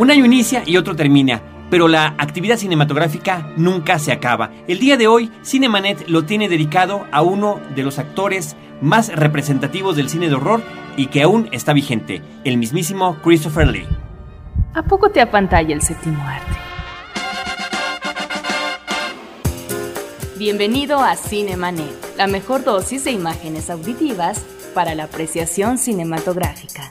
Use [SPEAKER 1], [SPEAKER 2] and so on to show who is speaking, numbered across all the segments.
[SPEAKER 1] Un año inicia y otro termina, pero la actividad cinematográfica nunca se acaba. El día de hoy, Cinemanet lo tiene dedicado a uno de los actores más representativos del cine de horror y que aún está vigente, el mismísimo Christopher Lee.
[SPEAKER 2] ¿A poco te apantalla el séptimo arte? Bienvenido a Cinemanet, la mejor dosis de imágenes auditivas para la apreciación cinematográfica.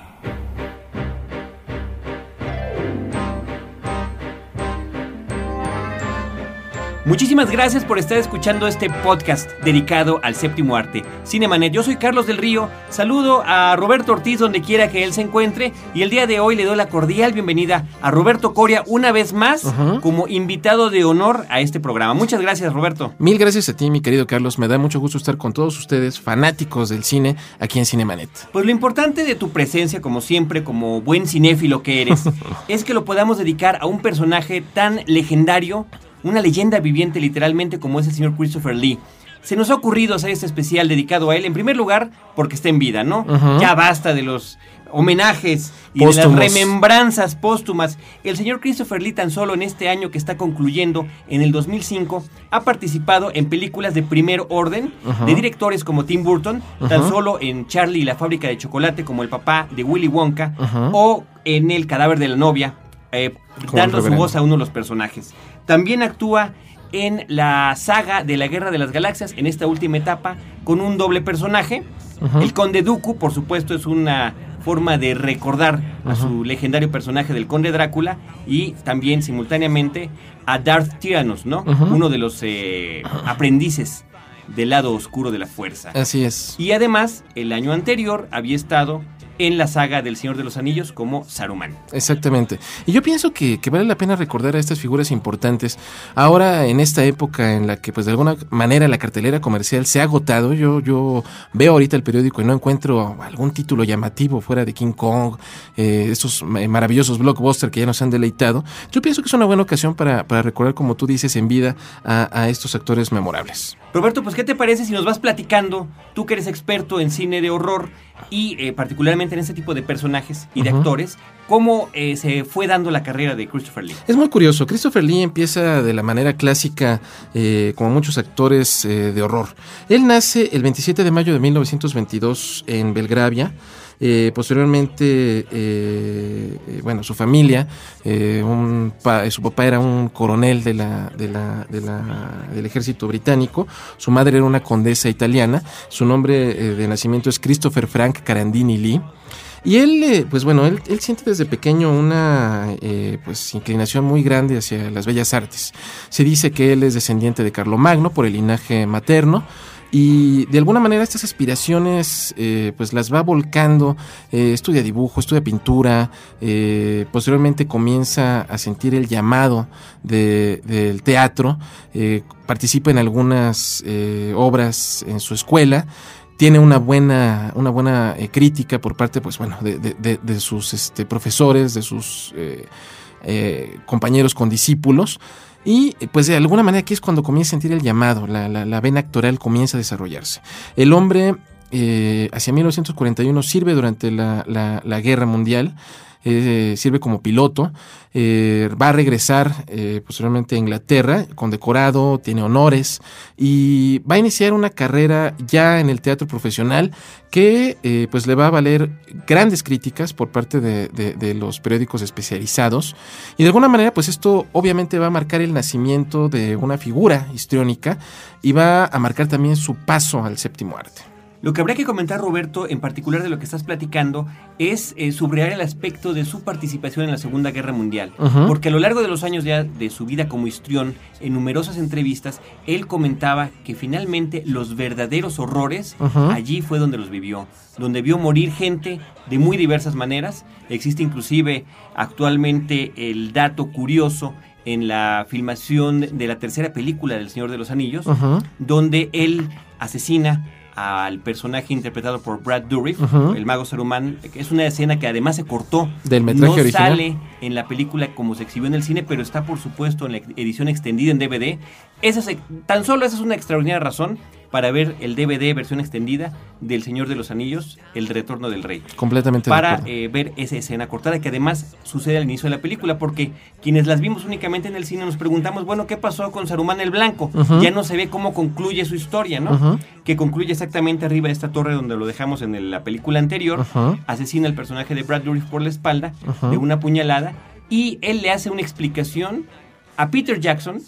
[SPEAKER 1] Muchísimas gracias por estar escuchando este podcast dedicado al séptimo arte. Cinemanet, yo soy Carlos del Río, saludo a Roberto Ortiz donde quiera que él se encuentre y el día de hoy le doy la cordial bienvenida a Roberto Coria una vez más como invitado de honor a este programa. Muchas gracias Roberto.
[SPEAKER 3] Mil gracias a ti mi querido Carlos, me da mucho gusto estar con todos ustedes, fanáticos del cine, aquí en Cinemanet.
[SPEAKER 1] Pues lo importante de tu presencia, como siempre, como buen cinéfilo que eres, es que lo podamos dedicar a un personaje tan legendario una leyenda viviente literalmente como es el señor Christopher Lee. Se nos ha ocurrido hacer este especial dedicado a él, en primer lugar, porque está en vida, ¿no? Ya basta de los homenajes y de las remembranzas póstumas. El señor Christopher Lee tan solo en este año que está concluyendo, en el 2005, ha participado en películas de primer orden de directores como Tim Burton, tan solo en Charlie y la fábrica de chocolate como el papá de Willy Wonka o en El cadáver de la novia, eh, dando su voz a uno de los personajes. También actúa en la saga de la Guerra de las Galaxias, en esta última etapa, con un doble personaje. El Conde Dooku, por supuesto, es una forma de recordar a su legendario personaje del Conde Drácula y también simultáneamente a Darth Tyrannus, ¿no? Uno de los eh, aprendices del lado oscuro de la fuerza.
[SPEAKER 3] Así es.
[SPEAKER 1] Y además, el año anterior había estado en la saga del Señor de los Anillos como Saruman.
[SPEAKER 3] Exactamente. Y yo pienso que, vale la pena recordar a estas figuras importantes. Ahora, en esta época en la que, pues de alguna manera, la cartelera comercial se ha agotado, yo, yo veo ahorita el periódico y no encuentro algún título llamativo fuera de King Kong, eh, estos maravillosos blockbusters que ya nos han deleitado. Yo pienso que es una buena ocasión para, recordar, como tú dices, en vida a, a estos actores memorables.
[SPEAKER 1] Roberto, pues ¿qué te parece si nos vas platicando, tú que eres experto en cine de horror y eh, particularmente en este tipo de personajes y de actores, cómo eh, se fue dando la carrera de Christopher Lee?
[SPEAKER 3] Es muy curioso, Christopher Lee empieza de la manera clásica eh, como muchos actores de horror. Él nace el 27 de mayo de 1922 en Belgravia. Eh, posteriormente, eh, eh, bueno, su familia, un su papá era un coronel de la, de la, de la, del ejército británico, su madre era una condesa italiana, su nombre de nacimiento es Christopher Frank Carandini Lee. Y él, pues bueno, él, él, siente desde pequeño una pues, inclinación muy grande hacia las bellas artes. Se dice que él es descendiente de Carlomagno por el linaje materno. Y de alguna manera estas aspiraciones eh, pues las va volcando, eh, estudia dibujo, estudia pintura, eh, posteriormente comienza a sentir el llamado del teatro, participa en algunas obras en su escuela, tiene una buena, una buena crítica por parte pues, bueno, de, de sus este, profesores, de sus compañeros con discípulos. Y pues de alguna manera aquí es cuando comienza a sentir el llamado, la, la, vena actoral comienza a desarrollarse. El hombre eh, hacia 1941 sirve durante la, la guerra mundial. Eh, sirve como piloto, eh, va a regresar eh, posteriormente a Inglaterra, condecorado, tiene honores y va a iniciar una carrera ya en el teatro profesional que pues le va a valer grandes críticas por parte de, de, los periódicos especializados y de alguna manera pues esto obviamente va a marcar el nacimiento de una figura histriónica y va a marcar también su paso al séptimo arte.
[SPEAKER 1] Lo que habría que comentar, Roberto, en particular de lo que estás platicando, es eh, subrayar el aspecto de su participación en la Segunda Guerra Mundial. Porque a lo largo de los años ya de su vida como histrión, en numerosas entrevistas, él comentaba que finalmente los verdaderos horrores allí fue donde los vivió, donde vio morir gente de muy diversas maneras. Existe inclusive actualmente el dato curioso en la filmación de la tercera película del Señor de los Anillos, donde él asesina al personaje interpretado por Brad Dourif,
[SPEAKER 3] Ujú.
[SPEAKER 1] el mago Saruman. que Es una escena que además se cortó.
[SPEAKER 3] Del metraje
[SPEAKER 1] no
[SPEAKER 3] original.
[SPEAKER 1] sale en la película como se exhibió en el cine, pero está por supuesto en la edición extendida en DVD. Esa es- tan solo esa es una extraordinaria razón para ver el DVD versión extendida del Señor de los Anillos, El Retorno del Rey
[SPEAKER 3] Completamente
[SPEAKER 1] para eh, ver esa escena cortada que además sucede al inicio de la película porque quienes las vimos únicamente en el cine nos preguntamos, bueno, ¿qué pasó con Saruman el Blanco? Ya no se ve cómo concluye su historia, ¿no? Que concluye exactamente arriba de esta torre donde lo dejamos en el- la película anterior. Asesina al personaje de Brad Dourif por la espalda de una puñalada y él le hace una explicación a Peter Jackson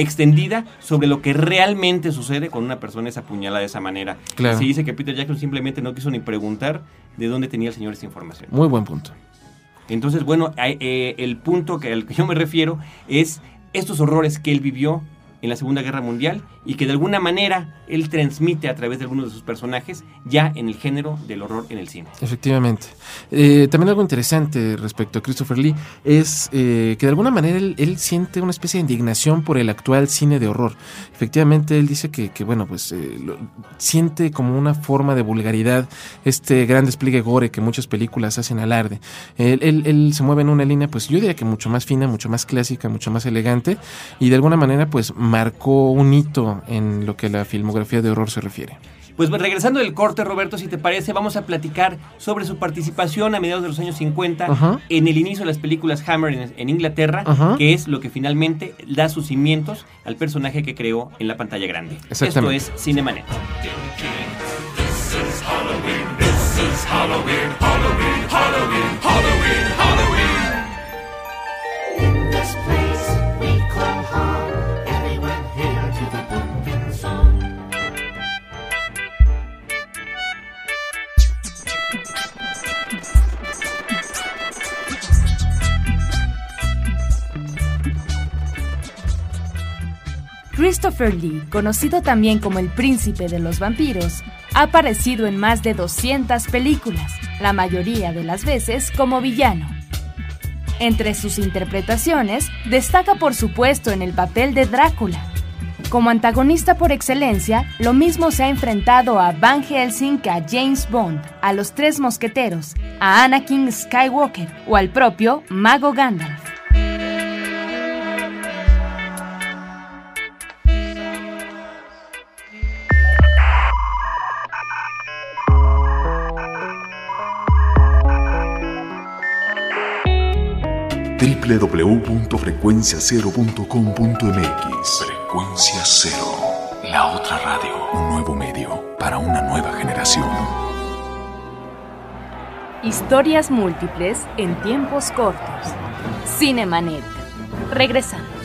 [SPEAKER 1] extendida sobre lo que realmente sucede cuando una persona es apuñalada de esa manera.
[SPEAKER 3] Claro.
[SPEAKER 1] Se dice que Peter Jackson simplemente no quiso ni preguntar de dónde tenía el señor esta información.
[SPEAKER 3] Muy buen punto.
[SPEAKER 1] Entonces, bueno, eh, el punto que, al que yo me refiero es estos horrores que él vivió en la Segunda Guerra Mundial y que de alguna manera él transmite a través de algunos de sus personajes ya en el género del horror en el cine.
[SPEAKER 3] Efectivamente. Eh, también algo interesante respecto a Christopher Lee es eh, que de alguna manera él, siente una especie de indignación por el actual cine de horror. Efectivamente, él dice que, bueno, pues eh, siente como una forma de vulgaridad este gran despliegue gore que muchas películas hacen alarde. Él, él- él se mueve en una línea, pues yo diría que mucho más fina, mucho más clásica, mucho más elegante y de alguna manera pues marcó un hito en lo que a la filmografía de horror se refiere.
[SPEAKER 1] Pues regresando del corte, Roberto, si te parece, vamos a platicar sobre su participación a mediados de los años 50
[SPEAKER 3] Ajá.
[SPEAKER 1] en el inicio de las películas Hammer en, en Inglaterra, que es lo que finalmente da sus cimientos al personaje que creó en la pantalla grande. Esto es Cinemanet.
[SPEAKER 4] This
[SPEAKER 2] Christopher Lee, conocido también como el príncipe de los vampiros, ha aparecido en más de 200 películas, la mayoría de las veces como villano. Entre sus interpretaciones, destaca por supuesto en el papel de Drácula. Como antagonista por excelencia, lo mismo se ha enfrentado a Van Helsing que a James Bond, a los Tres Mosqueteros, a Anakin Skywalker o al propio Mago Gandalf.
[SPEAKER 5] www.frecuenciacero.com.mx Frecuencia Cero, la otra radio. Un nuevo medio para una nueva generación.
[SPEAKER 2] Historias múltiples en tiempos cortos. Cinemanet. Regresamos.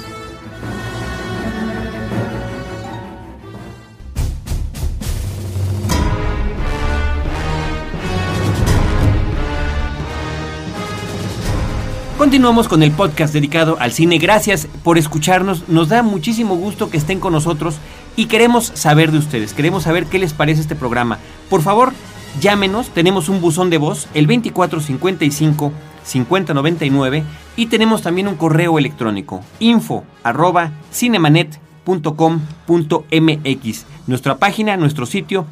[SPEAKER 1] Continuamos con el podcast dedicado al cine. Gracias por escucharnos. Nos da muchísimo gusto que estén con nosotros y queremos saber de ustedes. Queremos saber qué les parece este programa. Por favor, llámenos. Tenemos un buzón de voz, el 2455 5099 y tenemos también un correo electrónico info arroba cinemanet.com.mx. Nuestra página, nuestro sitio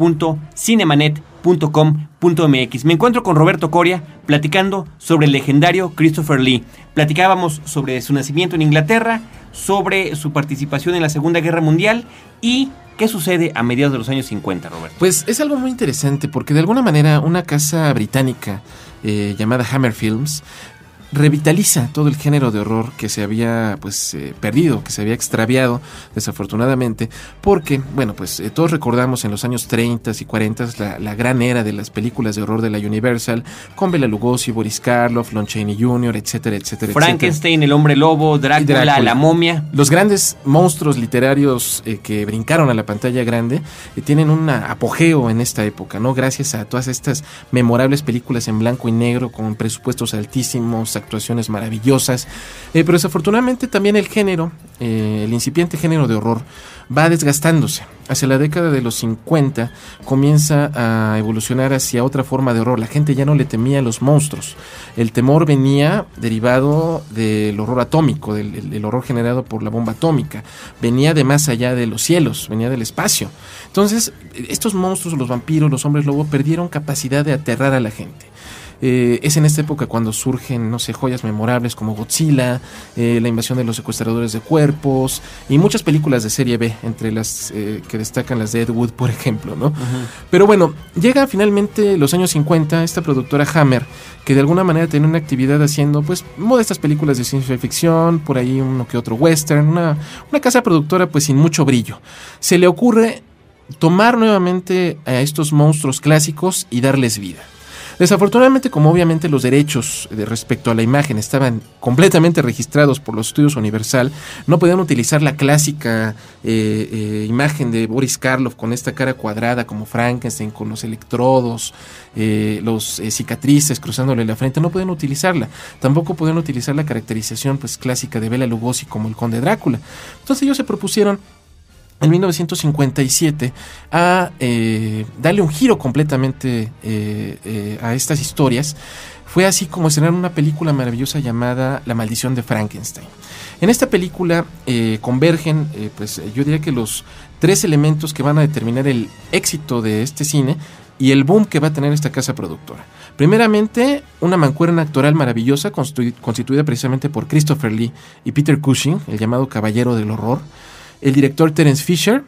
[SPEAKER 1] www.cinemanet.com.mx. Me encuentro con Roberto Coria platicando sobre el legendario Christopher Lee. Platicábamos sobre su nacimiento en Inglaterra, sobre su participación en la Segunda Guerra Mundial y qué sucede a mediados de los años 50, Roberto.
[SPEAKER 3] Pues es algo muy interesante porque de alguna manera una casa británica eh, llamada Hammer Films revitaliza todo el género de horror que se había pues eh, perdido, que se había extraviado desafortunadamente, porque bueno pues eh, todos recordamos en los años 30 y 40 la, la gran era de las películas de horror de la Universal con Bela Lugosi, Boris Karloff, Lon Chaney Jr., etcétera, etcétera, etcétera.
[SPEAKER 1] Frankenstein, el hombre lobo, Drácula,
[SPEAKER 3] Drácula.
[SPEAKER 1] la momia.
[SPEAKER 3] Los grandes monstruos literarios eh, que brincaron a la pantalla grande eh, tienen un apogeo en esta época, ¿no? Gracias a todas estas memorables películas en blanco y negro con presupuestos altísimos, actuaciones maravillosas. Eh, pero desafortunadamente también el género eh, el incipiente género de horror va desgastándose. Hacia la década de los 50 comienza a evolucionar hacia otra forma de horror. La gente ya no le temía a los monstruos. El temor venía derivado del horror atómico, del, horror generado por la bomba atómica. Venía de más allá de los cielos, venía del espacio. Entonces, estos monstruos, los vampiros, los hombres lobo, perdieron capacidad de aterrar a la gente. Eh, es en esta época cuando surgen, no sé, joyas memorables como Godzilla, eh, la invasión de los secuestradores de cuerpos y muchas películas de serie B, entre las eh, que destacan las de Ed Wood, por ejemplo, ¿no? Pero bueno, llega finalmente los años 50 esta productora Hammer, que de alguna manera tiene una actividad haciendo, pues, modestas películas de ciencia ficción, por ahí uno que otro western, una, una casa productora, pues, sin mucho brillo. Se le ocurre tomar nuevamente a estos monstruos clásicos y darles vida. Desafortunadamente, como obviamente los derechos de respecto a la imagen estaban completamente registrados por los estudios Universal, no podían utilizar la clásica eh, eh, imagen de Boris Karloff con esta cara cuadrada como Frankenstein, con los electrodos, eh, los eh, cicatrices cruzándole la frente, no podían utilizarla. Tampoco podían utilizar la caracterización pues clásica de Bela Lugosi como el Conde Drácula. Entonces ellos se propusieron en 1957 a eh, darle un giro completamente eh, eh, a estas historias. Fue así como estrenaron una película maravillosa llamada La maldición de Frankenstein. En esta película eh, convergen, pues yo diría que los tres elementos que van a determinar el éxito de este cine y el boom que va a tener esta casa productora. Primeramente, una mancuerna actoral maravillosa constitu- constituida precisamente por Christopher Lee y Peter Cushing, el llamado Caballero del Horror el director Terence Fisher,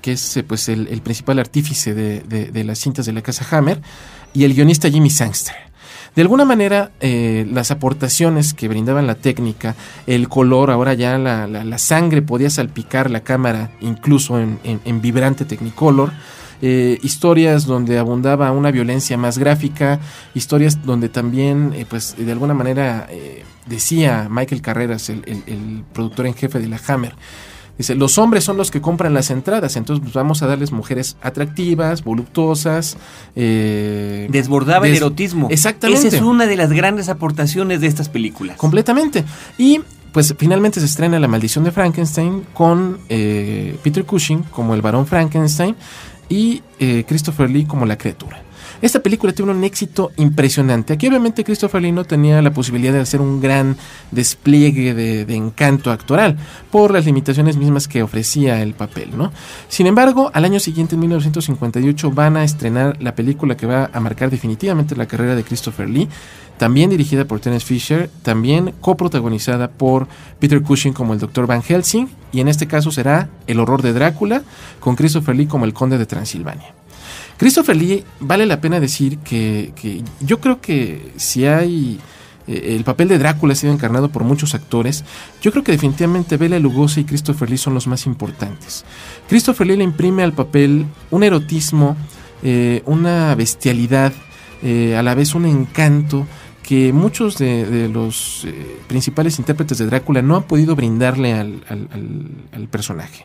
[SPEAKER 3] que es eh, pues el, principal artífice de, las cintas de la casa Hammer, y el guionista Jimmy Sangster. De alguna manera, eh, las aportaciones que brindaban la técnica, el color, ahora ya la, sangre podía salpicar la cámara, incluso en, vibrante Technicolor. eh, historias donde abundaba una violencia más gráfica, historias donde también, pues de alguna manera, decía Michael Carreras, el- el productor en jefe de la Hammer, Dice, los hombres son los que compran las entradas, entonces pues, vamos a darles mujeres atractivas, voluptuosas. eh,
[SPEAKER 1] Desbordaba el erotismo.
[SPEAKER 3] Exactamente.
[SPEAKER 1] Esa es una de las grandes aportaciones de estas películas.
[SPEAKER 3] Completamente. Y pues finalmente se estrena La Maldición de Frankenstein con eh, Peter Cushing como el varón Frankenstein y eh, Christopher Lee como la criatura. Esta película tiene un éxito impresionante. Aquí obviamente Christopher Lee no tenía la posibilidad de hacer un gran despliegue de, encanto actoral por las limitaciones mismas que ofrecía el papel, ¿no? Sin embargo, al año siguiente, en 1958, van a estrenar la película que va a marcar definitivamente la carrera de Christopher Lee, también dirigida por Terence Fisher, también coprotagonizada por Peter Cushing como el Dr. Van Helsing, y en este caso será El horror de Drácula, con Christopher Lee como el Conde de Transilvania. Christopher Lee, vale la pena decir que, que yo creo que si hay eh, el papel de Drácula ha sido encarnado por muchos actores, yo creo que definitivamente Bela Lugosi y Christopher Lee son los más importantes. Christopher Lee le imprime al papel un erotismo, eh, una bestialidad, eh, a la vez un encanto que muchos de, los principales intérpretes de Drácula no han podido brindarle al- al personaje.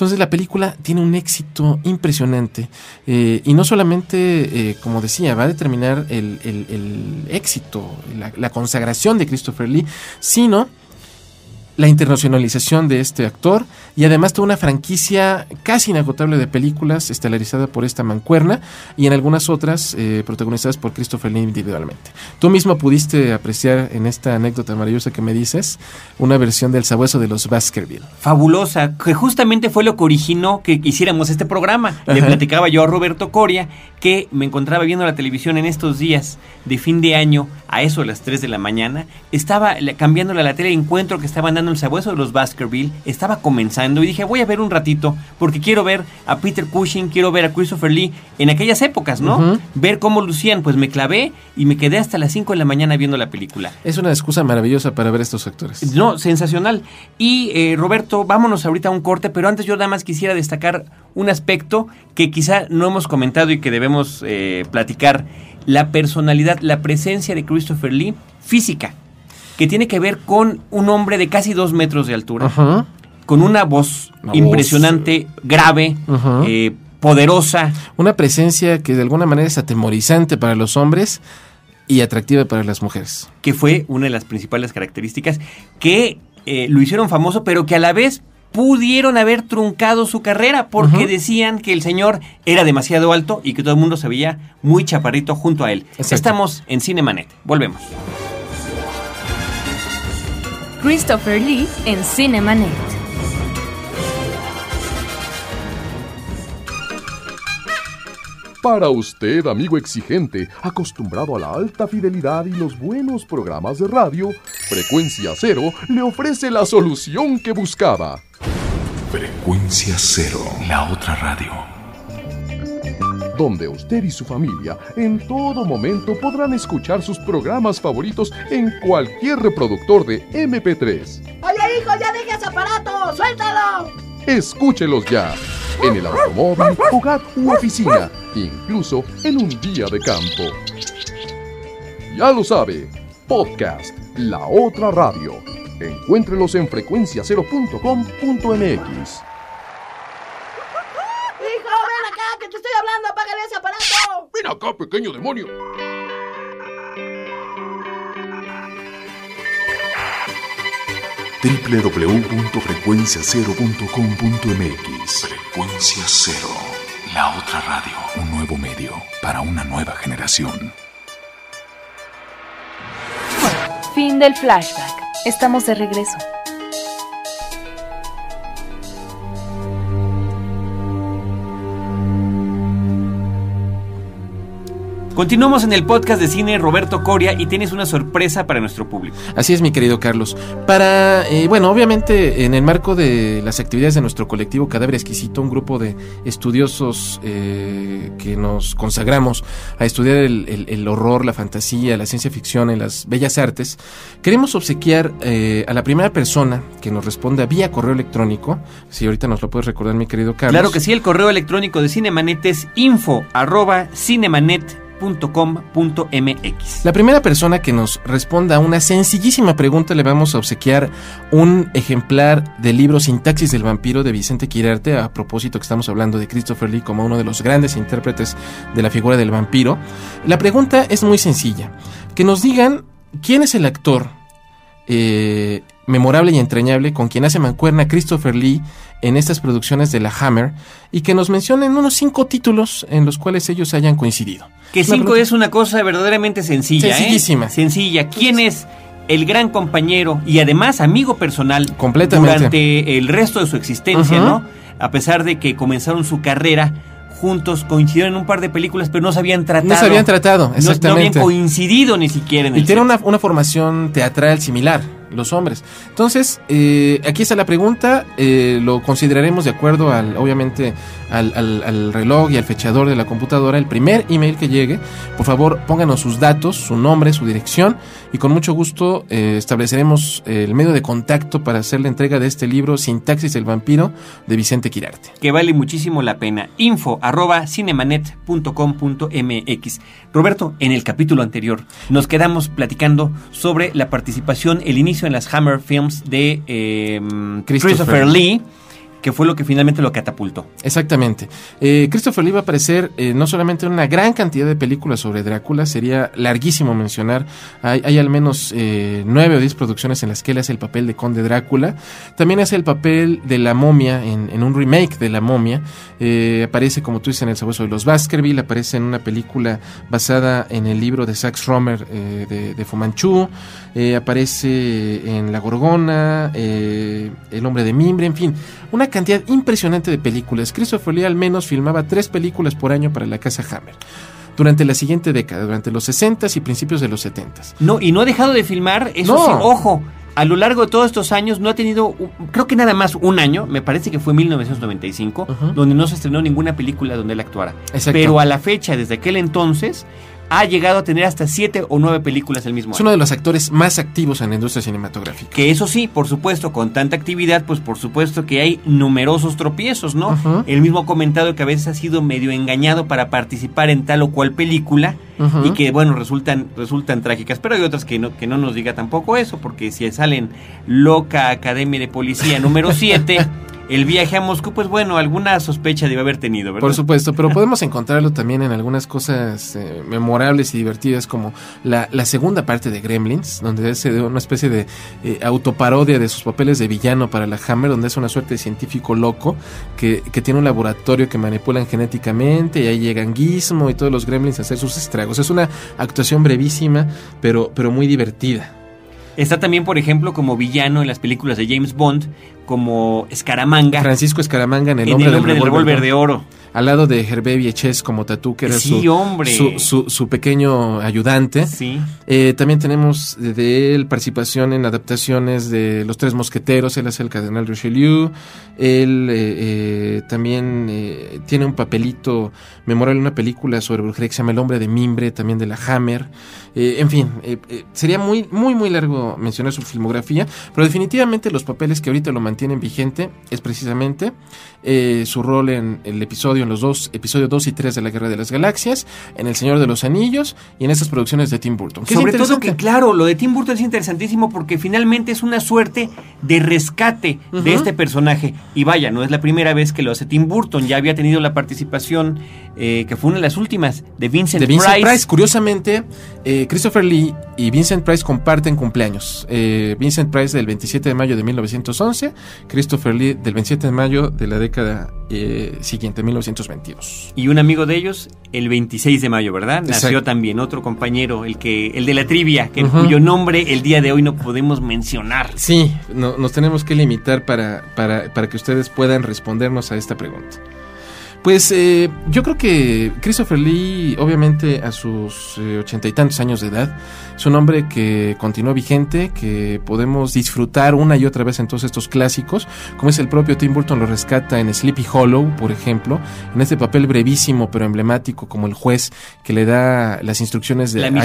[SPEAKER 3] Entonces la película tiene un éxito impresionante eh, y no solamente, eh, como decía, va a determinar el, el- éxito, la consagración de Christopher Lee, sino la internacionalización de este actor y además toda una franquicia casi inagotable de películas estelarizada por esta mancuerna y en algunas otras eh, protagonizadas por Christopher Lee individualmente. Tú mismo pudiste apreciar en esta anécdota maravillosa que me dices una versión del sabueso de los Baskerville.
[SPEAKER 1] fabulosa, que justamente fue lo que originó que hiciéramos este programa. Le
[SPEAKER 3] Ajá.
[SPEAKER 1] platicaba yo a Roberto Coria que me encontraba viendo la televisión en estos días de fin de año, a eso de las 3 de la mañana. Estaba le- cambiándole a la tele, encuentro que estaban dando el sabueso de los Baskerville. Estaba comenzando y dije, voy a ver un ratito, porque quiero ver a Peter Cushing, quiero ver a Christopher Lee en aquellas épocas, ¿no? Ver cómo lucían. Pues me clavé y me quedé hasta las 5 de la mañana viendo la película.
[SPEAKER 3] Es una excusa maravillosa para ver a estos actores.
[SPEAKER 1] No, sensacional. Y eh, Roberto, vámonos ahorita a un corte, pero antes yo nada más quisiera destacar un aspecto que quizá no hemos comentado y que debemos eh, platicar. La personalidad, la presencia de Christopher Lee física, que tiene que ver con un hombre de casi dos metros de altura,
[SPEAKER 3] Ajá.
[SPEAKER 1] con una voz
[SPEAKER 3] Una voz,
[SPEAKER 1] impresionante, grave, eh, poderosa.
[SPEAKER 3] Una presencia que de alguna manera es atemorizante para los hombres y atractiva para las mujeres.
[SPEAKER 1] que fue una de las principales características que eh, lo hicieron famoso, pero que a la vez pudieron haber truncado su carrera porque decían que el señor era demasiado alto y que todo el mundo se veía muy chaparrito junto a él.
[SPEAKER 3] Exacto.
[SPEAKER 1] Estamos en Cinemanet. Volvemos.
[SPEAKER 2] Christopher Lee en Cinemanet.
[SPEAKER 6] Para usted, amigo exigente, acostumbrado a la alta fidelidad y los buenos programas de radio, Frecuencia Cero le ofrece la solución que buscaba.
[SPEAKER 5] Frecuencia cero. La otra radio.
[SPEAKER 6] Donde usted y su familia en todo momento podrán escuchar sus programas favoritos en cualquier reproductor de MP3.
[SPEAKER 7] Oye, hijo, ya deja ese aparato, suéltalo.
[SPEAKER 6] Escúchelos ya. En el automóvil, hogar u oficina, incluso en un día de campo. Ya lo sabe, podcast La Otra Radio. Encuéntrelos en frecuenciacero.com.mx.
[SPEAKER 7] Hijo, ven acá, que te estoy hablando, apágale ese aparato.
[SPEAKER 6] Ven acá, pequeño demonio.
[SPEAKER 5] www.frecuenciacero.com.mx Frecuencia cero. La otra radio. Un nuevo medio para una nueva generación.
[SPEAKER 2] Fin del flashback. Estamos de regreso.
[SPEAKER 1] Continuamos en el podcast de cine Roberto Coria y tienes una sorpresa para nuestro público.
[SPEAKER 3] Así es, mi querido Carlos. Para, eh, bueno, obviamente en el marco de las actividades de nuestro colectivo Cadáver Exquisito, un grupo de estudiosos eh, que nos consagramos a estudiar el, el- el horror, la fantasía, la ciencia ficción en las bellas artes, queremos obsequiar eh, a la primera persona que nos responda vía correo electrónico, si ahorita nos lo puedes recordar, mi querido Carlos.
[SPEAKER 1] Claro que sí, el correo electrónico de Cinemanet es info arroba
[SPEAKER 3] La primera persona que nos responda a una sencillísima pregunta le vamos a obsequiar un ejemplar del libro Sintaxis del vampiro de Vicente Quirarte, a propósito que estamos hablando de Christopher Lee como uno de los grandes intérpretes de la figura del vampiro. La pregunta es muy sencilla, que nos digan quién es el actor eh, memorable y entrañable con quien hace mancuerna Christopher Lee en estas producciones de la Hammer y que nos mencionen unos cinco títulos en los cuales ellos hayan coincidido.
[SPEAKER 1] Que
[SPEAKER 3] Una
[SPEAKER 1] cinco
[SPEAKER 3] pregunta-
[SPEAKER 1] es una cosa verdaderamente sencilla. ¿eh?
[SPEAKER 3] Sencillísima.
[SPEAKER 1] Sencilla. ¿Quién es el gran compañero y además amigo personal
[SPEAKER 3] Completamente.
[SPEAKER 1] durante el resto de su existencia. ¿no? A pesar de que comenzaron su carrera juntos, coincidieron en un par de películas, pero no se habían tratado.
[SPEAKER 3] No se habían tratado,
[SPEAKER 1] No- No, habían
[SPEAKER 3] exactamente.
[SPEAKER 1] coincidido ni siquiera en
[SPEAKER 3] Y
[SPEAKER 1] el
[SPEAKER 3] tiene una, una formación teatral similar, los hombres. Entonces, eh, aquí está la pregunta, eh, lo consideraremos de acuerdo al, obviamente, al, al- reloj y al fechador de la computadora, el primer email que llegue, por favor pónganos sus datos, su nombre, su dirección, y con mucho gusto eh, estableceremos el medio de contacto para hacer la entrega de este libro, Sintaxis del Vampiro, de Vicente Quirarte.
[SPEAKER 1] que vale muchísimo la pena. Info arroba cinemanet.com.mx. Roberto, en el capítulo anterior nos quedamos platicando sobre la participación, el inicio en las Hammer Films de eh,
[SPEAKER 3] Christopher
[SPEAKER 1] Christopher Lee, que fue lo que finalmente lo catapultó.
[SPEAKER 3] Exactamente. Eh, Christopher Lee va a aparecer eh, no solamente en una gran cantidad de películas sobre Drácula, sería larguísimo mencionar. Hay, al menos eh, nueve o diez producciones en las que él hace el papel de Conde Drácula. También hace el papel de la momia en, en un remake de la momia. Eh, aparece, como tú dices, en El Sabueso de los Baskerville. Aparece en una película basada en el libro de Sax Romer eh, de, de Fu Manchu. Eh, aparece en La Gorgona, El Hombre de Mimbre, en fin, una cantidad impresionante de películas. Christopher Lee al menos filmaba tres películas por año para la casa Hammer. Durante la siguiente década, durante los 60s y principios de los 70s.
[SPEAKER 1] No, y no ha dejado de filmar, eso
[SPEAKER 3] No.
[SPEAKER 1] sí, ojo. A lo largo de todos estos años no ha tenido, creo que nada más un año, me parece que fue 1995,
[SPEAKER 3] Ujú.
[SPEAKER 1] donde no se estrenó ninguna película donde él actuara.
[SPEAKER 3] Exacto.
[SPEAKER 1] Pero a la fecha, desde aquel entonces, ha llegado a tener hasta siete o nueve películas el mismo
[SPEAKER 3] Es
[SPEAKER 1] año.
[SPEAKER 3] uno de los actores más activos en la industria cinematográfica.
[SPEAKER 1] Que eso sí, por supuesto, con tanta actividad, pues por supuesto que hay numerosos tropiezos, ¿no? Él mismo ha comentado que a veces ha sido medio engañado para participar en tal o cual película Y que, bueno, resultan, resultan trágicas. Pero hay otras que no, que no nos diga tampoco eso, porque si salen Loca Academia de Policía número 7, el viaje a Moscú, pues bueno, alguna sospecha debe haber tenido, ¿verdad?
[SPEAKER 3] Por supuesto, pero podemos encontrarlo también en algunas cosas eh, memorables y divertidas como la, la segunda parte de Gremlins, donde eh, una especie de eh, autoparodia de sus papeles de villano para la Hammer, donde es una suerte de científico loco que, que tiene un laboratorio que manipulan genéticamente y ahí llegan Gizmo y todos los Gremlins a hacer sus estragos. Es una actuación brevísima, pero, pero muy divertida.
[SPEAKER 1] Está también, por ejemplo, como villano en las películas de James Bond, como Escaramanga
[SPEAKER 3] Francisco Escaramanga en El
[SPEAKER 1] en
[SPEAKER 3] Hombre,
[SPEAKER 1] El Hombre del
[SPEAKER 3] Revólver
[SPEAKER 1] de Oro.
[SPEAKER 3] al lado de Hervé Vieches como Tatú, que era
[SPEAKER 1] Sí,
[SPEAKER 3] su,
[SPEAKER 1] hombre.
[SPEAKER 3] su, su- su pequeño ayudante.
[SPEAKER 1] Sí.
[SPEAKER 3] Eh, también tenemos de, él participación en adaptaciones de Los Tres Mosqueteros, él hace el Cardenal Richelieu, él eh, eh, también tiene un papelito memorable en una película sobre brujería que se llama El Hombre de Mimbre, también de la Hammer. En fin, sería muy, muy, muy largo mencionar su filmografía, pero definitivamente los papeles que ahorita lo mantienen vigente es precisamente eh, su rol en el episodio, en los dos, episodios 2 y 3 de la Guerra de las Galaxias, en El Señor de los Anillos y en estas producciones de Tim Burton.
[SPEAKER 1] Sobre todo que, claro, lo de Tim Burton es interesantísimo porque finalmente es una suerte de rescate de este personaje. Y vaya, no es la primera vez que lo hace Tim Burton. Ya había tenido la participación, eh, que fue una de las últimas, de Vincent,
[SPEAKER 3] de Vincent
[SPEAKER 1] Price.
[SPEAKER 3] Price. Curiosamente, eh, Christopher Lee y Vincent Price comparten cumpleaños. Eh, Vincent Price del 27 de mayo de 1911, Christopher Lee del 27 de mayo de la década eh, siguiente, 1922.
[SPEAKER 1] Y un amigo de ellos, el 26 de mayo, ¿verdad? Nació
[SPEAKER 3] Exacto.
[SPEAKER 1] también otro compañero, el que el de la trivia, que cuyo nombre el día de hoy no podemos mencionar.
[SPEAKER 3] Sí, no- nos tenemos que limitar para, para, para que ustedes puedan respondernos a esta pregunta. Pues eh, yo creo que Christopher Lee, obviamente a sus eh, ochenta y tantos años de edad, es un hombre que continúa vigente, que podemos disfrutar una y otra vez en todos estos clásicos, como es el propio Tim Burton lo rescata en Sleepy Hollow, por ejemplo, en este papel brevísimo pero emblemático como el juez que le da las instrucciones de
[SPEAKER 1] La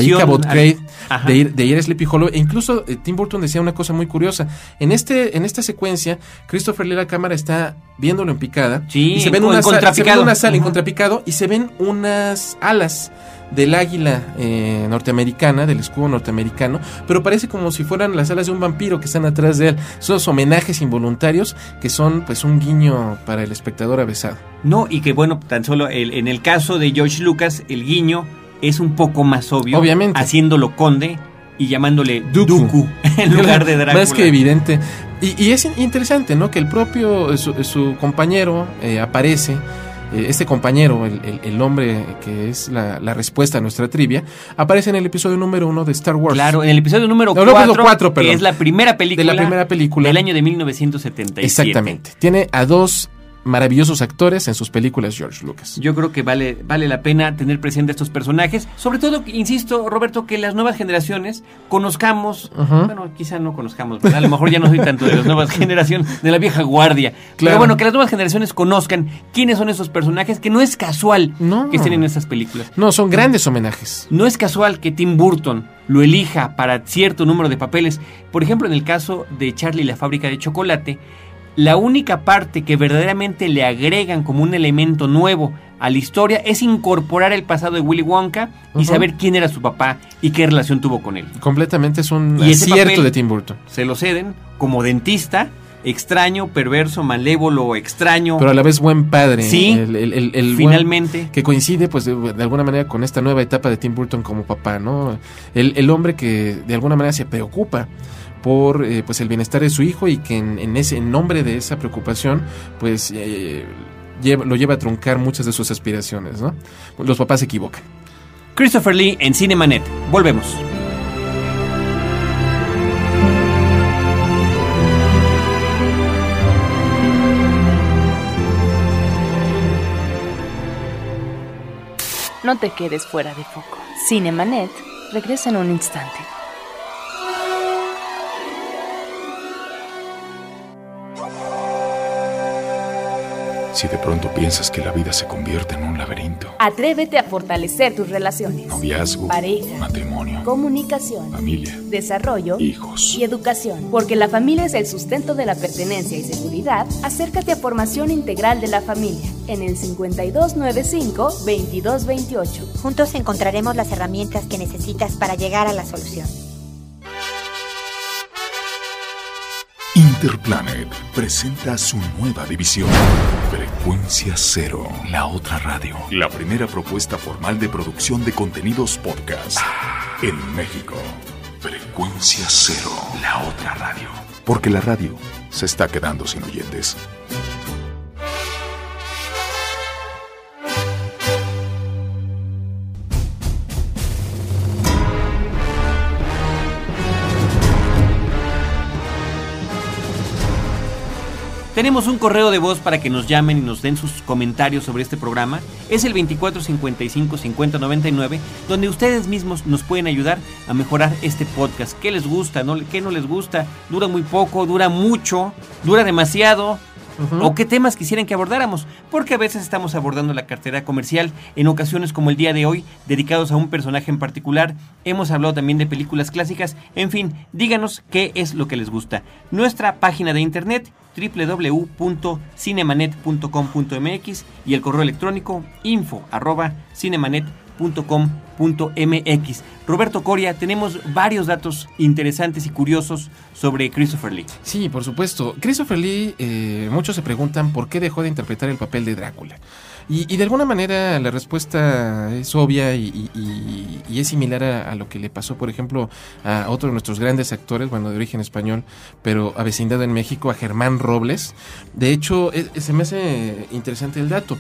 [SPEAKER 3] a de ir, de ir a Sleepy Hollow. E incluso eh, Tim Burton decía una cosa muy curiosa. En este, en esta secuencia, Christopher Lee la cámara está viéndolo en picada.
[SPEAKER 1] Sí,
[SPEAKER 3] y se
[SPEAKER 1] en
[SPEAKER 3] ven una
[SPEAKER 1] en
[SPEAKER 3] sal- se ven una sala en contrapicado y se ven unas alas del águila eh, norteamericana, del escudo norteamericano, pero parece como si fueran las alas de un vampiro que están atrás de él. Son los homenajes involuntarios que son pues un guiño para el espectador avesado.
[SPEAKER 1] No, y que bueno, tan solo el- en el caso de George Lucas, el guiño es un poco más obvio.
[SPEAKER 3] Obviamente.
[SPEAKER 1] Haciéndolo conde y llamándole
[SPEAKER 3] Dooku.
[SPEAKER 1] Dooku, en lugar de Drácula.
[SPEAKER 3] Más que evidente. Y, y es in- interesante, ¿no? Que el propio, eh, su, su compañero eh, aparece, eh, este compañero, el, el- el hombre que es la, la respuesta a nuestra trivia, aparece en el episodio número uno de Star Wars.
[SPEAKER 1] Claro, en el episodio número
[SPEAKER 3] No, no,
[SPEAKER 1] 4,
[SPEAKER 3] no, cuatro,
[SPEAKER 1] que
[SPEAKER 3] perdón.
[SPEAKER 1] es la primera película,
[SPEAKER 3] De la primera película.
[SPEAKER 1] del año de 1977.
[SPEAKER 3] Exactamente. Tiene a dos maravillosos actores en sus películas George Lucas.
[SPEAKER 1] Yo creo que vale, vale la pena tener presente a estos personajes. Sobre todo, insisto, Roberto, que las nuevas generaciones conozcamos. Bueno, quizá no conozcamos, ¿verdad? A lo mejor ya no soy tanto de las nuevas generaciones, de la vieja guardia. Pero
[SPEAKER 3] Claro.
[SPEAKER 1] bueno, que las nuevas generaciones conozcan quiénes son esos personajes, que no es casual
[SPEAKER 3] No.
[SPEAKER 1] que estén en estas películas.
[SPEAKER 3] No, son grandes homenajes.
[SPEAKER 1] No es casual que Tim Burton lo elija para cierto número de papeles. Por ejemplo, en el caso de Charlie y la fábrica de chocolate, la única parte que verdaderamente le agregan como un elemento nuevo a la historia es incorporar el pasado de Willy Wonka y saber quién era su papá y qué relación tuvo con él.
[SPEAKER 3] Completamente es un
[SPEAKER 1] Y
[SPEAKER 3] acierto de Tim Burton.
[SPEAKER 1] Se lo ceden como dentista, extraño, perverso, malévolo, extraño.
[SPEAKER 3] Pero a la vez buen padre.
[SPEAKER 1] Sí,
[SPEAKER 3] El- el- el- el buen-
[SPEAKER 1] finalmente.
[SPEAKER 3] que coincide pues de, de alguna manera con esta nueva etapa de Tim Burton como papá, ¿no? El hombre que de alguna manera se preocupa por eh, pues el bienestar de su hijo y que en, en ese en nombre de esa preocupación pues eh, lleva- lo lleva a truncar muchas de sus aspiraciones, ¿no? Los papás se equivocan.
[SPEAKER 1] Christopher Lee en Cinemanet. Volvemos.
[SPEAKER 2] No te quedes fuera de foco. Cinemanet regresa en un instante.
[SPEAKER 5] Si de pronto piensas que la vida se convierte en un laberinto.
[SPEAKER 2] Atrévete a fortalecer tus relaciones.
[SPEAKER 5] Noviazgo,
[SPEAKER 2] Pareja.
[SPEAKER 5] matrimonio,
[SPEAKER 2] Comunicación.
[SPEAKER 5] familia,
[SPEAKER 2] Desarrollo.
[SPEAKER 5] hijos.
[SPEAKER 2] y educación. Porque la familia es el sustento de la pertenencia y seguridad, acércate a Formación Integral de la Familia en el 5295-2228.
[SPEAKER 8] Juntos encontraremos las herramientas que necesitas para llegar a la solución.
[SPEAKER 5] Interplanet presenta su nueva división. Frecuencia Cero, la otra radio. La primera propuesta formal de producción de contenidos podcast en México. Frecuencia Cero, la otra radio. Porque la radio se está quedando sin oyentes.
[SPEAKER 1] Tenemos un correo de voz para que nos llamen y nos den sus comentarios sobre este programa. Es el 2455-5099, donde ustedes mismos nos pueden ayudar a mejorar este podcast. ¿Qué les gusta? No, ¿Qué no les gusta? ¿Dura muy poco? ¿Dura mucho? ¿Dura demasiado? ¿O qué temas quisieran que abordáramos? Porque a veces estamos abordando la cartera comercial, en ocasiones como el día de hoy, dedicados a un personaje en particular. Hemos hablado también de películas clásicas. En fin, díganos qué es lo que les gusta. Nuestra página de internet www.cinemanet.com.mx y el correo electrónico info arroba cinemanet.com.mx. Roberto Coria, tenemos varios datos interesantes y curiosos sobre Christopher Lee.
[SPEAKER 3] Sí, por supuesto. Christopher Lee, eh, muchos se preguntan por qué dejó de interpretar el papel de Drácula. Y, de alguna manera la respuesta es obvia y- y- es similar a, lo que le pasó, por ejemplo, a otro de nuestros grandes actores, bueno, de origen español, pero avecindado en México, a Germán Robles. De hecho, e- se me hace interesante el dato.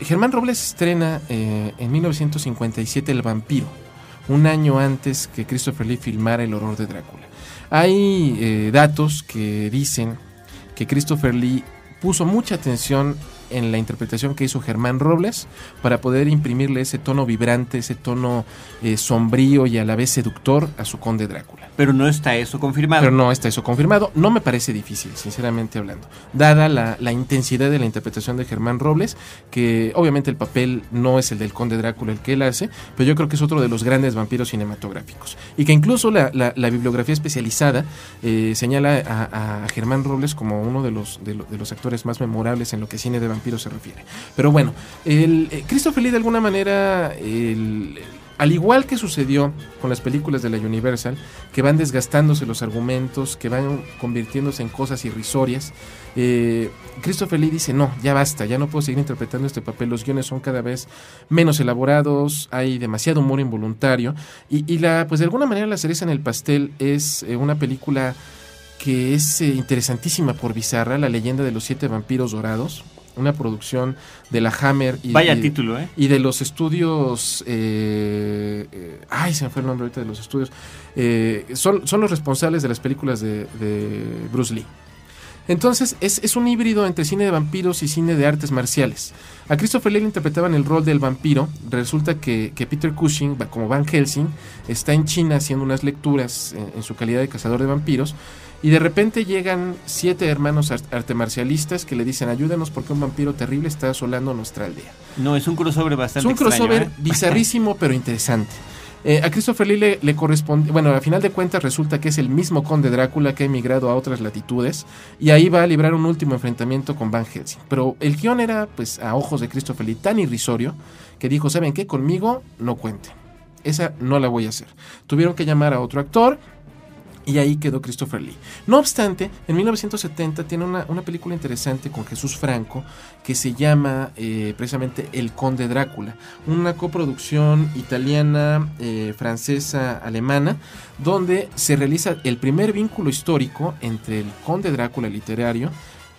[SPEAKER 3] Germán Robles estrena eh, en 1957 El vampiro, un año antes que Christopher Lee filmara El horror de Drácula. Hay eh, datos que dicen que Christopher Lee puso mucha atención en la interpretación que hizo Germán Robles para poder imprimirle ese tono vibrante, ese tono eh, sombrío y a la vez seductor a su conde Drácula.
[SPEAKER 1] Pero no está eso confirmado.
[SPEAKER 3] Pero no está eso confirmado. No me parece difícil, sinceramente hablando. Dada la, la intensidad de la interpretación de Germán Robles, que obviamente el papel no es el del conde Drácula el que él hace, pero yo creo que es otro de los grandes vampiros cinematográficos. Y que incluso la, la- la bibliografía especializada eh, señala a, a Germán Robles como uno de los, de, lo- de los actores más memorables en lo que cine de vampiros se refiere. Pero bueno, el, eh, Christopher Lee de alguna manera... al igual que sucedió con las películas de la Universal, que van desgastándose los argumentos, que van convirtiéndose en cosas irrisorias, eh, Christopher Lee dice, no, ya basta, ya no puedo seguir interpretando este papel, los guiones son cada vez menos elaborados, hay demasiado humor involuntario, y, y la, pues de alguna manera la cereza en el pastel es eh, una película que es eh, interesantísima por bizarra, La leyenda de los siete vampiros dorados, una producción de la Hammer y,
[SPEAKER 1] Vaya
[SPEAKER 3] y-
[SPEAKER 1] título, ¿eh?
[SPEAKER 3] y de los estudios eh, eh, ay se me fue el nombre ahorita de los estudios eh, son, son los responsables de las películas de, de Bruce Lee entonces es, es un híbrido entre cine de vampiros y cine de artes marciales. A Christopher Lee le interpretaban el rol del vampiro. Resulta que, que Peter Cushing, como Van Helsing, está en China haciendo unas lecturas en, en su calidad de cazador de vampiros. Y de repente llegan siete hermanos ar- artemarcialistas que le dicen ayúdanos porque un vampiro terrible está asolando nuestra aldea.
[SPEAKER 1] No, es un crossover bastante
[SPEAKER 3] Es un crossover
[SPEAKER 1] extraño, ¿eh?
[SPEAKER 3] bizarrísimo pero interesante. Eh, a Christopher Lee le, le corresponde, bueno, a final de cuentas resulta que es el mismo conde Drácula que ha emigrado a otras latitudes y ahí va a librar un último enfrentamiento con Van Helsing. Pero el guion era, pues, a ojos de Christopher Lee tan irrisorio que dijo, ¿saben qué? Conmigo no cuente. Esa no la voy a hacer. Tuvieron que llamar a otro actor y ahí quedó Christopher Lee. No obstante, en 1970 tiene una, una película interesante con Jesús Franco que se llama eh, precisamente El Conde Drácula, una coproducción italiana, eh, francesa, alemana, donde se realiza el primer vínculo histórico entre el Conde Drácula literario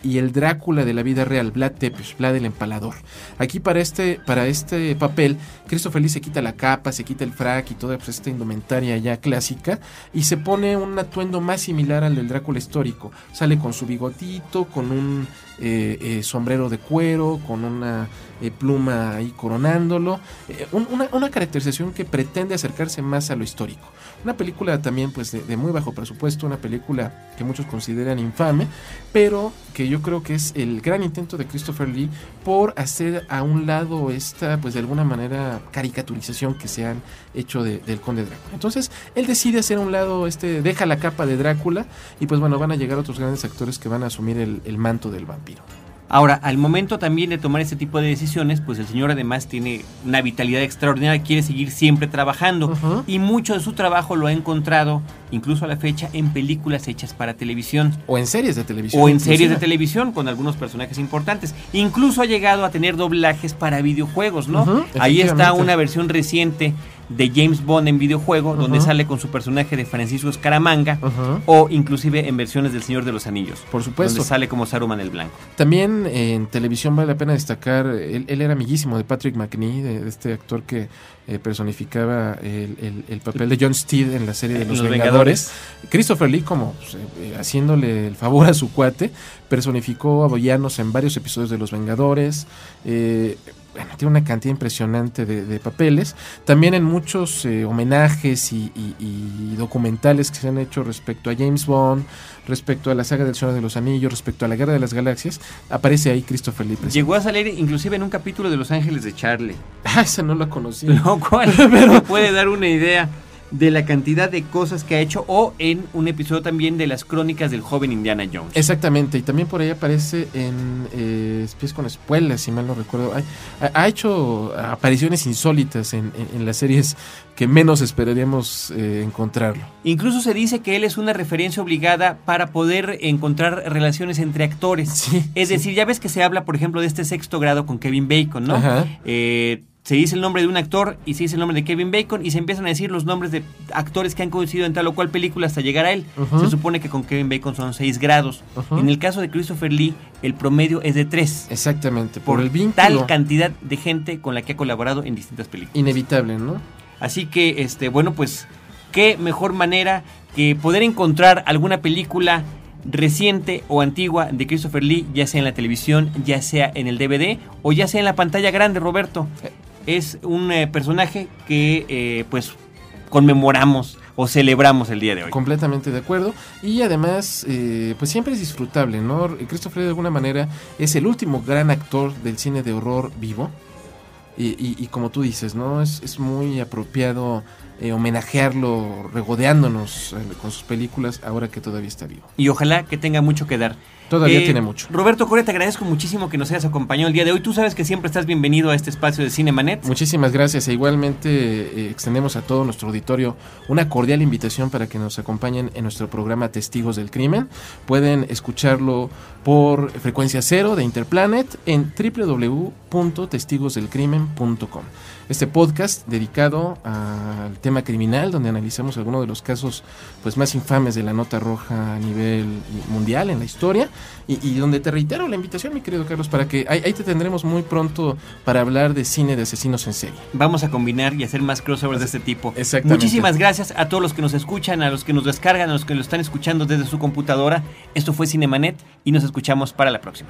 [SPEAKER 3] y el Drácula de la vida real, Vlad Tepes, Vlad el Empalador. Aquí para este, para este papel, Christopher Lee se quita la capa, se quita el frac y toda pues, esta indumentaria ya clásica y se pone un atuendo más similar al del Drácula histórico. Sale con su bigotito, con un eh, eh, sombrero de cuero, con una eh, pluma ahí coronándolo. Eh, un- una, una caracterización que pretende acercarse más a lo histórico. Una película también pues de, muy bajo presupuesto, una película que muchos consideran infame, pero que yo creo que es el gran intento de Christopher Lee por hacer a un lado esta, pues de alguna manera, caricaturización que se han hecho de- del Conde Drácula. Entonces, él decide hacer a un lado, este, deja la capa de Drácula y pues bueno, van a llegar otros grandes actores que van a asumir el manto del vampiro.
[SPEAKER 1] Ahora, al momento también de tomar este tipo de decisiones, pues el señor además tiene una vitalidad extraordinaria, quiere seguir siempre trabajando y mucho de su trabajo lo ha encontrado, incluso a la fecha, en películas hechas para televisión
[SPEAKER 3] O en series de televisión.
[SPEAKER 1] o en series de televisión con algunos personajes importantes. Incluso ha llegado a tener doblajes para videojuegos, ¿no? Ahí está una versión reciente de James Bond en videojuego, donde sale con su personaje de Francisco Escaramanga, o inclusive en versiones del Señor de los Anillos.
[SPEAKER 3] Por supuesto.
[SPEAKER 1] Donde sale como Saruman el Blanco.
[SPEAKER 3] También eh, en televisión vale la pena destacar, él, él era amiguísimo de Patrick McNee, de, de este actor que eh, personificaba el, el- el papel de John Steed en la serie de Los, Vengadores. Christopher Lee, como pues, eh, haciéndole el favor a su cuate, personificó a Boyanos en varios episodios de Los Vengadores. eh, bueno, tiene una cantidad impresionante de, de papeles. También en muchos eh, homenajes y, y- y documentales que se han hecho respecto a James Bond, respecto a la saga del Señor de los Anillos, respecto a la Guerra de las Galaxias, aparece ahí Christopher Lee. presente.
[SPEAKER 1] Llegó a salir inclusive en un capítulo de Los Ángeles de Charlie.
[SPEAKER 3] Ah, esa no la conocí.
[SPEAKER 1] Lo cual te puede dar una idea de la cantidad de cosas que ha hecho o en un episodio también de las crónicas del joven Indiana Jones.
[SPEAKER 3] Exactamente, y también por ahí aparece en eh, Espías con Espuelas, si mal no recuerdo. Ha, ha hecho apariciones insólitas en, en- en las series que menos esperaríamos eh, encontrarlo.
[SPEAKER 1] Incluso se dice que él es una referencia obligada para poder encontrar relaciones entre actores.
[SPEAKER 3] Sí,
[SPEAKER 1] Es
[SPEAKER 3] sí.
[SPEAKER 1] decir, ya ves que se habla, por ejemplo, de este sexto grado con Kevin Bacon, ¿no?
[SPEAKER 3] Ajá.
[SPEAKER 1] Eh, se dice el nombre de un actor y se dice el nombre de Kevin Bacon y se empiezan a decir los nombres de actores que han coincidido en tal o cual película hasta llegar a él. Se supone que con Kevin Bacon son seis grados.
[SPEAKER 3] Ujú.
[SPEAKER 1] En el caso de Christopher Lee, el promedio es de tres.
[SPEAKER 3] Exactamente, por,
[SPEAKER 1] Por
[SPEAKER 3] el vínculo
[SPEAKER 1] tal cantidad de gente con la que ha colaborado en distintas películas.
[SPEAKER 3] inevitable, ¿no?
[SPEAKER 1] Así que, este, bueno, pues, qué mejor manera que poder encontrar alguna película reciente o antigua de Christopher Lee, ya sea en la televisión, ya sea en el DVD o ya sea en la pantalla grande, Roberto. Es un eh, personaje que, eh, pues, conmemoramos o celebramos el día de hoy.
[SPEAKER 3] Completamente de acuerdo. Y además, eh, pues siempre es disfrutable, ¿no? Christopher de alguna manera es el último gran actor del cine de horror vivo. Y, y- y como tú dices, ¿no? Es, es muy apropiado eh, homenajearlo regodeándonos eh, con sus películas ahora que todavía está vivo.
[SPEAKER 1] Y ojalá que tenga mucho que dar.
[SPEAKER 3] Todavía
[SPEAKER 1] Eh,
[SPEAKER 3] tiene mucho.
[SPEAKER 1] Roberto Correa, te agradezco muchísimo que nos hayas acompañado el día de hoy. Tú sabes que siempre estás bienvenido a este espacio de Cinemanet.
[SPEAKER 3] Muchísimas gracias e igualmente eh, extendemos a todo nuestro auditorio una cordial invitación para que nos acompañen en nuestro programa Testigos del Crimen. Pueden escucharlo por frecuencia cero de Interplanet en www.testigosdelcrimen.com. Este podcast dedicado al tema criminal donde analizamos algunos de los casos pues más infames de la nota roja a nivel mundial en la historia y, y donde te reitero la invitación mi querido Carlos para que ahí, ahí te tendremos muy pronto para hablar de cine de asesinos en serie.
[SPEAKER 1] Vamos a combinar y hacer más crossovers de este tipo.
[SPEAKER 3] Exactamente.
[SPEAKER 1] Muchísimas gracias a todos los que nos escuchan, a los que nos descargan, a los que lo están escuchando desde su computadora. Esto fue Cinemanet y nos escuchamos para la próxima.